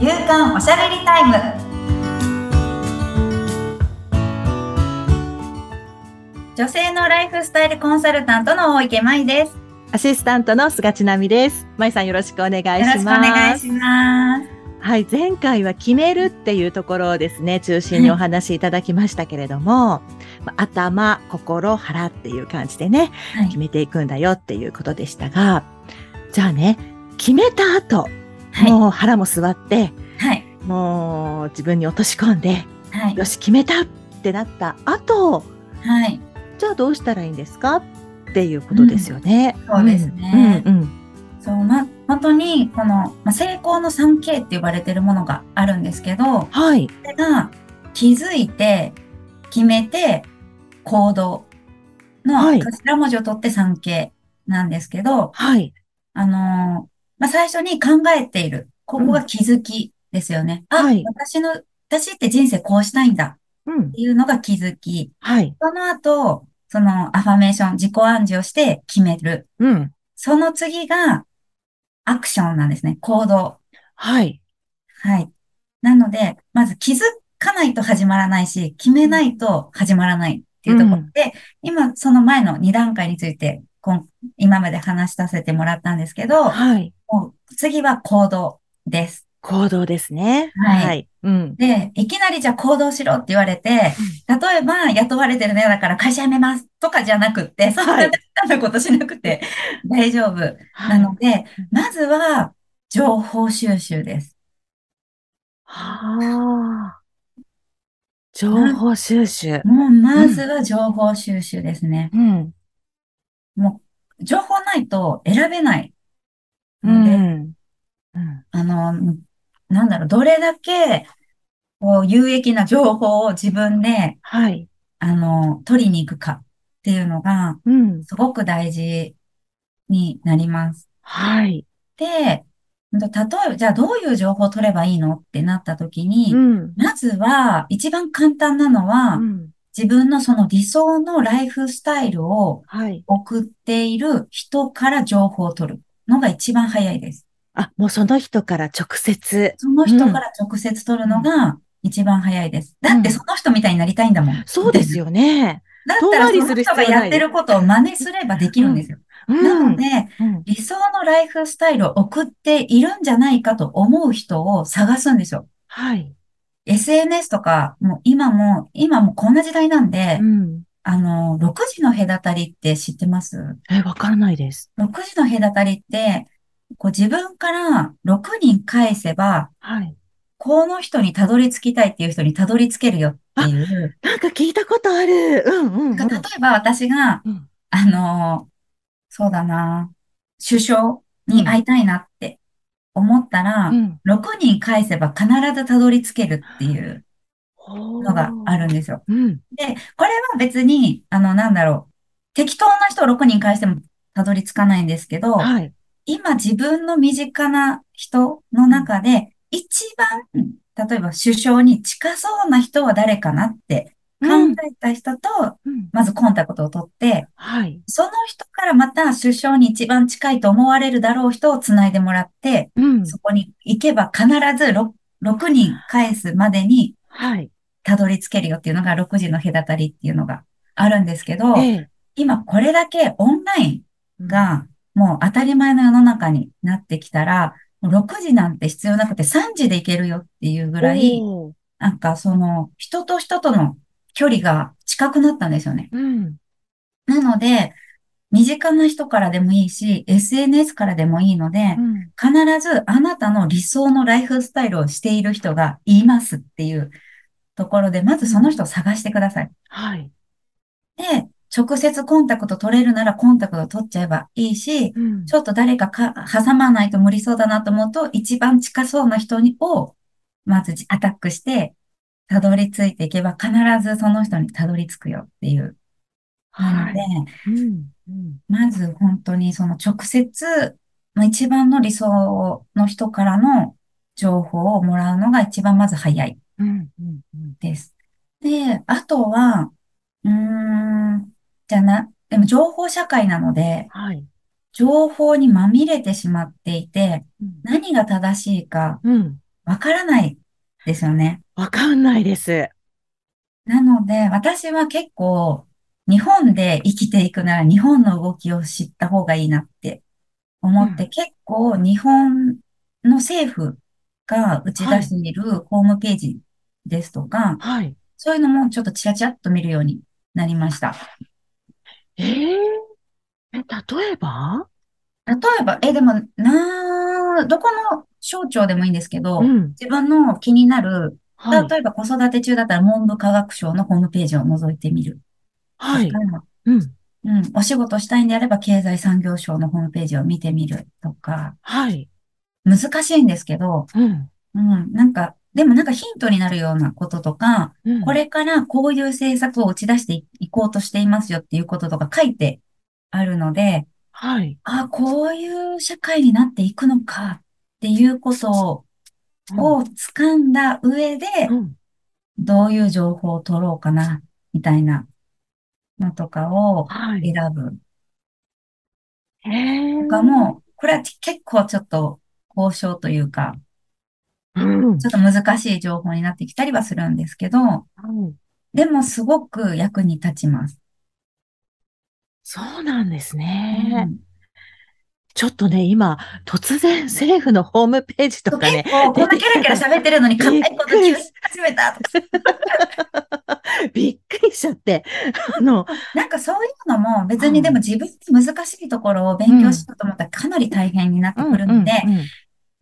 夕刊おしゃべりタイム。女性のライフスタイルコンサルタントの大池舞です。アシスタントの菅千奈美です。まいさんよろしくお願いします。よろしくお願いします。はい、前回は決めるっていうところをですね、中心にお話しいただきましたけれども、まあ頭、心、腹っていう感じでね、はい。決めていくんだよっていうことでしたが、じゃあね、決めた後、はい。もう腹も座って、はい。もう自分に落とし込んで、はい。よし、決めたってなった後、はい。じゃあどうしたらいいんですかっていうことですよね。そうですね。うんうんそうま本当にこの、まあ、成功の 3K って呼ばれてるものがあるんですけどはい。それが気づいて決めて行動のはい。頭文字を取って 3K なんですけど、はい。あのーまあ、最初に考えている。ここが気づきですよね。あ、はい私の、私って人生こうしたいんだうんっ。ていうのが気づき。はい。その後、そのアファメーション、自己暗示をして決める。うん。その次がアクションなんですね。行動。はい。はい。なので、まず気づかないと始まらないし、決めないと始まらないっていうところで、今その前の2段階について、今まで話しさせてもらったんですけど、はい。もう次は行動です。行動ですね。はいうん。で、いきなりじゃあ行動しろって言われて、例えば雇われてるの嫌だから会社辞めますとかじゃなくって、そんなことしなくて大丈夫なので、まずは情報収集です。はあ。情報収集。もうまずは情報収集ですね。うん。もう情報ないと選べない。うので、ん。うん。あの、なんだろう、どれだけこう有益な情報を自分で、はい。あの、取りに行くかっていうのが、うん。すごく大事になります。はい。で、例えば、じゃあどういう情報を取ればいいのってなった時に、うん。まずは、一番簡単なのは、うん。自分のその理想のライフスタイルをはい。送っている人から情報を取るのが一番早いです。あ、もうその人から直接。その人から直接取るのが一番早いです。だってその人みたいになりたいんだもん。そうですよね。だったらその人がやってることを真似すればできるんですよ。う。なんので、うん。理想のライフスタイルを送っているんじゃないかと思う人を探すんですよ。はい。SNS とか、もう今も、今もこんな時代なんで、うん。あの、6時の隔たりって知ってます？え、わからないです。?6 時の隔たりって、こう自分から6人返せば、はい。この人にたどり着きたいっていう人にたどり着けるよっていう。なんか聞いたことある。うんうんうん。例えば私が、うんあの、そうだな、首相に会いたいなって思ったら、うん。6人返せば必ずたどり着けるっていうののがあるんですよ。うん。で、これは別に、あの、なんだろう、適当な人を6人返してもたどり着かないんですけど、はい。今自分の身近な人の中で、一番、例えば首相に近そうな人は誰かなって考うんえた人と、うんまずコンタクトを取って、はい。その人からまた首相に一番近いと思われるだろう人をつないでもらって、うん。そこに行けば必ず 6, 6人返すまでにはい。たどり着けるよっていうのが6時の隔たりっていうのがあるんですけど、ええ。今これだけオンラインがもう当たり前の世の中になってきたら、もう6時なんて必要なくて3時で行けるよっていうぐらい、なんかその人と人との距離が近くなったんですよね。うん。なので、身近な人からでもいいし、SNS からでもいいのでう、ん。必ずあなたの理想のライフスタイルをしている人がいますっていうところで、まずその人を探してください。はい。で、直接コンタクト取れるならコンタクト取っちゃえばいいし、うんちょっと誰かか挟まないと無理そうだなと思うと、一番近そうな人にを、まずアタックして、たどり着いていけば必ずその人にたどり着くよっていう。なので、うん。うん。まず本当にその直接、まあ一番の理想の人からの情報をもらうのが一番まず早いうん。うん。うんです。で、あとは、うーん、じゃあな、でも情報社会なので、はい。情報にまみれてしまっていて、うん何が正しいかうん。わわからないですよね。わかんないです。なので、私は結構、日本で生きていくなら日本の動きを知った方がいいなって思って、うん結構日本の政府が打ち出しているホームページですとか、はい。そういうのもちょっとチラチラっと見るようになりました。えー、え、例えば？例えば、え、でも、なー、どこの省庁でもいいんですけど、うん。自分の気になる、はい。例えば子育て中だったら文部科学省のホームページを覗いてみるはい。うん。うん、お仕事したいんであれば経済産業省のホームページを見てみるとか、はい。難しいんですけど、うん。うん、なんか、でもなんかヒントになるようなこととか、うんこれからこういう政策を打ち出していいこうとしていますよっていうこととか書いてあるので、はい。あ、こういう社会になっていくのかっていうことを掴んだ上で、うん。どういう情報を取ろうかな、みたいなのとかをはい。選ぶへえ。とかも、これは結構ちょっと交渉というか、うん。ちょっと難しい情報になってきたりはするんですけど、うんでもすごく役に立ちます。そうなんですうね。んちょっとね、今、突然政府のホームページとかね、結構こんなキャラキャラ喋ってるのに、硬いこと急に始めたとか。びっくりしちゃって、あの、なんかそういうのも別にでも自分で難しいところを勉強しようと思ったらかなり大変になってくるので、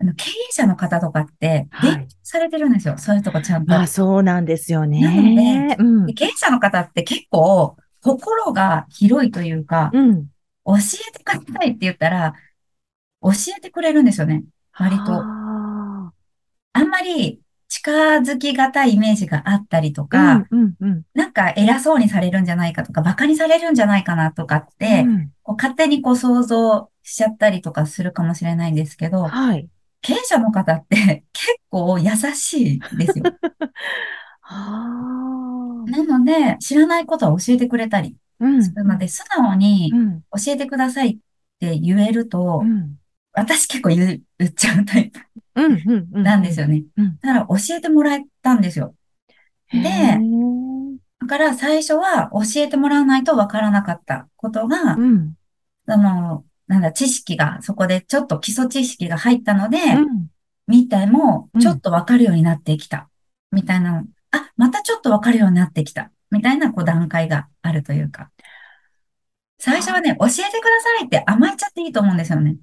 あの経営者の方とかってはい勉強されてるんですよ。そういうとこちゃんと。まあそうなんですよなのね。うんで。経営者の方って結構心が広いというか、うん。教えてくださいって言ったら、教えてくれるんですよね。割と。ああんまり近づきがたいイメージがあったりとーか、うんうんうん。なんか偉そうにされるんじゃないかとか、馬鹿にされるんじゃないかなとかって、うんこう勝手にこう想像しちゃったりとかするかもしれないんですけど、はい。経営者の方って 結構優しいですよ。ああ。なので、知らないことは教えてくれたりうんするので、素直にうん。教えてくださいって言えるとう、ん。私結構言っちゃうタイプ。なんですよね。うんだから教えてもらえたんですよ。へでーだから最初は教えてもらわないとわからなかったことが、うん。あの、なんだ、知識が、そこでちょっと基礎知識が入ったので、うん。みたいもうんちょっとわかるようになってきた。みたいな、あ、またちょっとわかるようになってきた。みたいなこう段階があるというか。最初はね、教えてくださいって甘えちゃっていいと思うんですよね。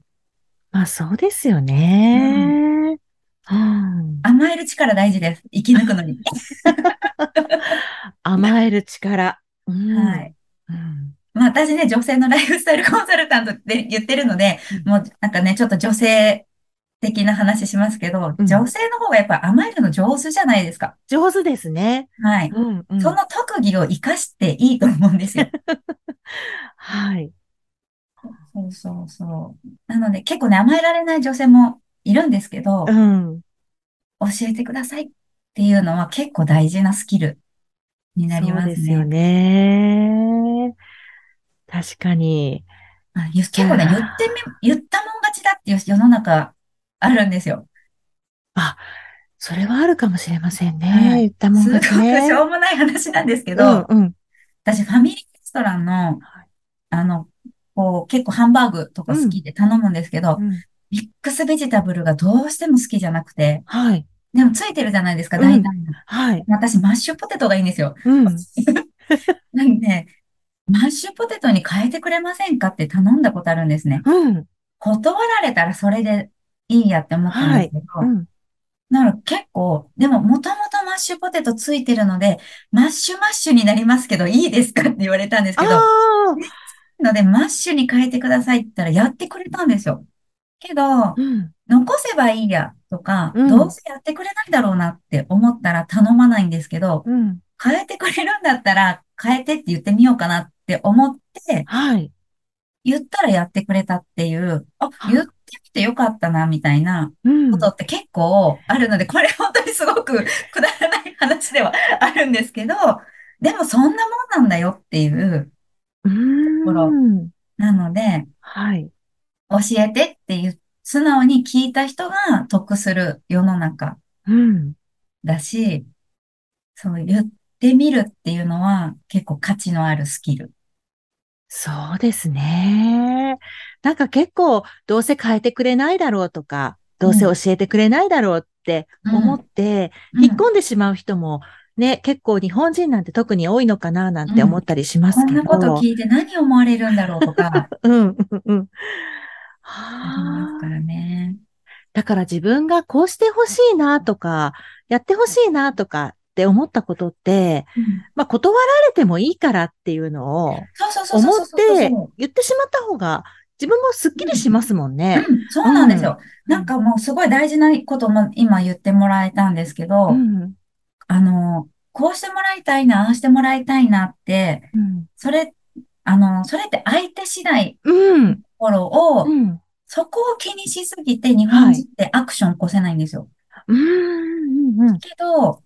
まあそうですよね。うん。甘える力大事です。生き抜くのに。甘える力。うんはい。私ね、女性のライフスタイルコンサルタントって言ってるので、うんもうなんかね、ちょっと女性的な話しますけど、うん女性の方がやっぱ甘えるの上手じゃないですか。上手ですね。はい。うんうんその特技を活かしていいと思うんですよ。はい。そうそうそう。なので結構ね、甘えられない女性もいるんですけど、うん。教えてくださいっていうのは結構大事なスキルになりそうますですよね。ね。確かに。結構ね、言ってみ、言ったもん勝ちだっていう世の中あるんですよ。あ、それはあるかもしれませんね。はい言ったもんすごくですねし。ょうもない話なんですけうど、んうん。私ファミリーレストランのはい、あの、こう結構ハンバーグとか好きで頼むんですけど、うんミックスベジタブルがどうしても好きじゃなくて、はい。でもついてるじゃないですか、うん大体の。はい。私マッシュポテトがいいんですよ。うん。なんで、マッシュポテトに変えてくれませんかって頼んだことあるんですね。うん。断られたらそれでいいやって思ったんですけど、うん。だから結構、でももともとマッシュポテトついてるので、マッシュマッシュになりますけど、いいですかって言われたんですけど、あので、マッシュに変えてくださいって言ったらやってくれたんですよ。けどあ。、うん。残せばいいやとか、うんどうせやってくれないだろうなって思ったら頼まないんですけど、うん。変えてくれるんだったら変えてって言ってみようかなって思って、はい。言ったらやってくれたっていう、あ、はい言ってみてよかったな、みたいなうんことって結構あるので、これ本当にすごく くだらない話ではあるんですけど、でもそんなもんなんだよっていう、うーん。なので、はい。教えてっていう、素直に聞いた人が得する世の中うん。だし、そう言ってみるっていうのは結構価値のあるスキル。そうですね。なんか結構、どうせ変えてくれないだろうとか、どうせ教えてくれないだろうって思って、うん引っ込んでしまう人も、ね、結構日本人なんて特に多いのかななんて思ったりしますけど。こんなこと聞いて何思われるんだろうとか、うん、うん、うん。ありますからね。だから自分がこうしてほしいなとか、やってほしいなとかって思ったことって、うんまあ断られてもいいからっていうのをそうそうそう思って言ってしまった方が自分もスッキリしますもんね。うん、そうなんですよ。うんなんかもうすごい大事なことも今言ってもらえたんですけど、うん。あの、こうしてもらいたいな、ああしてもらいたいなって、うん。それ、あの、それって相手次第うん。ところを、うん。そこを気にしすぎて日本人ってアクション起こせないんですよ。うん。うん。けど、な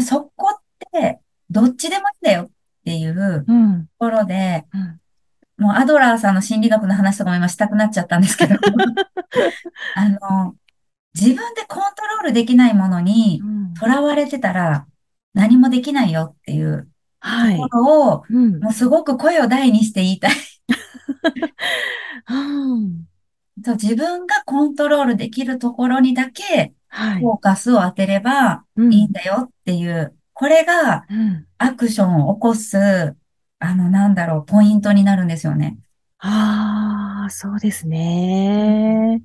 そこってどっちでもいいんだよっていうとうん。ころで、うん。もうアドラーさんの心理学の話とかも今したくなっちゃったんですけど、あの、自分でコントロールできないものに囚われてたら何もできないよっていうはいと。ころを、うん。もうすごく声を大にして言いたい。自分がコントロールできるところにだけはい。フォーカスを当てればうんいいんだよっていう、これがうん。アクションを起こす、あの、なんだろう、ポイントになるんですよね。ああ、そうですね。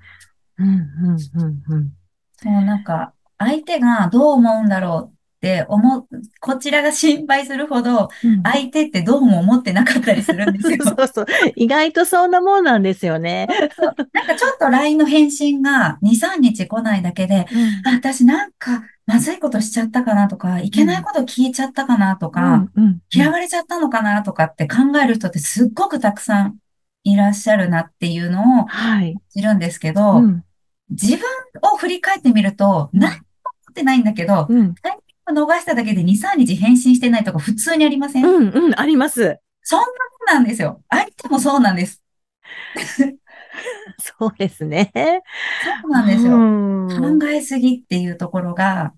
うん、うん、うん、うん。そう、なんか、相手がどう思うんだろうって思う、こちらが心配するほど、うん相手ってどうも思ってなかったりするんですよ。そうそう。意外とそんなもんなんですよね。そうなんかちょっと LINE の返信が2、3日来ないだけで、あ、私なんかまずいことしちゃったかなとか、いけないこと聞いちゃったかなとか、うん、うん。嫌われちゃったのかなとかって考える人ってすっごくたくさんいらっしゃるなっていうのをはい。知るんですけど、うん、自分を振り返ってみると、何も思ってないんだけど、うん、逃しただけで2、3日返信してないとか普通にありません、うん、うん、あります。そんなもんなんですよ。相手もそうなんです。そうですね。そうなんですよ。うん考えすぎっていうところが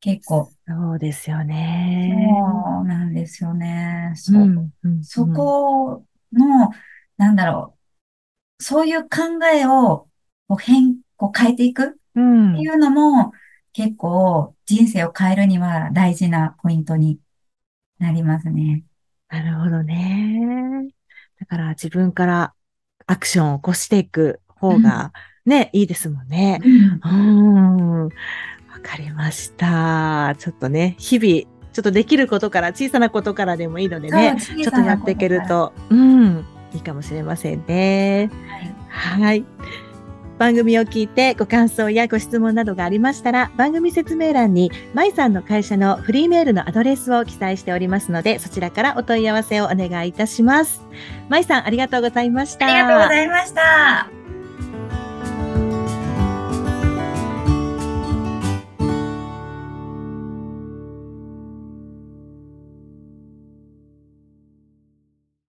結構、そうですよね。そうなんですよね。そうう。ん、うん、そこの、なんだろう。そういう考えをこう変、こう変えていく？っうん、ていうのも結構人生を変えるには大事なポイントになりますね。なるほどね。だから自分からアクションを起こしていく方がね、いいですもんね。うん。わかりました。ちょっとね、日々、ちょっとできることから、小さなことからでもいいのでね、ちょっとやっていける。と、うん、いいかもしれませんね。はいはい。番組を聞いてご感想やご質問などがありましたら、番組説明欄に、まいさんの会社のフリーメールのアドレスを記載しておりますので、そちらからお問い合わせをお願いいたします。まいさん、ありがとうございました。ありがとうございました。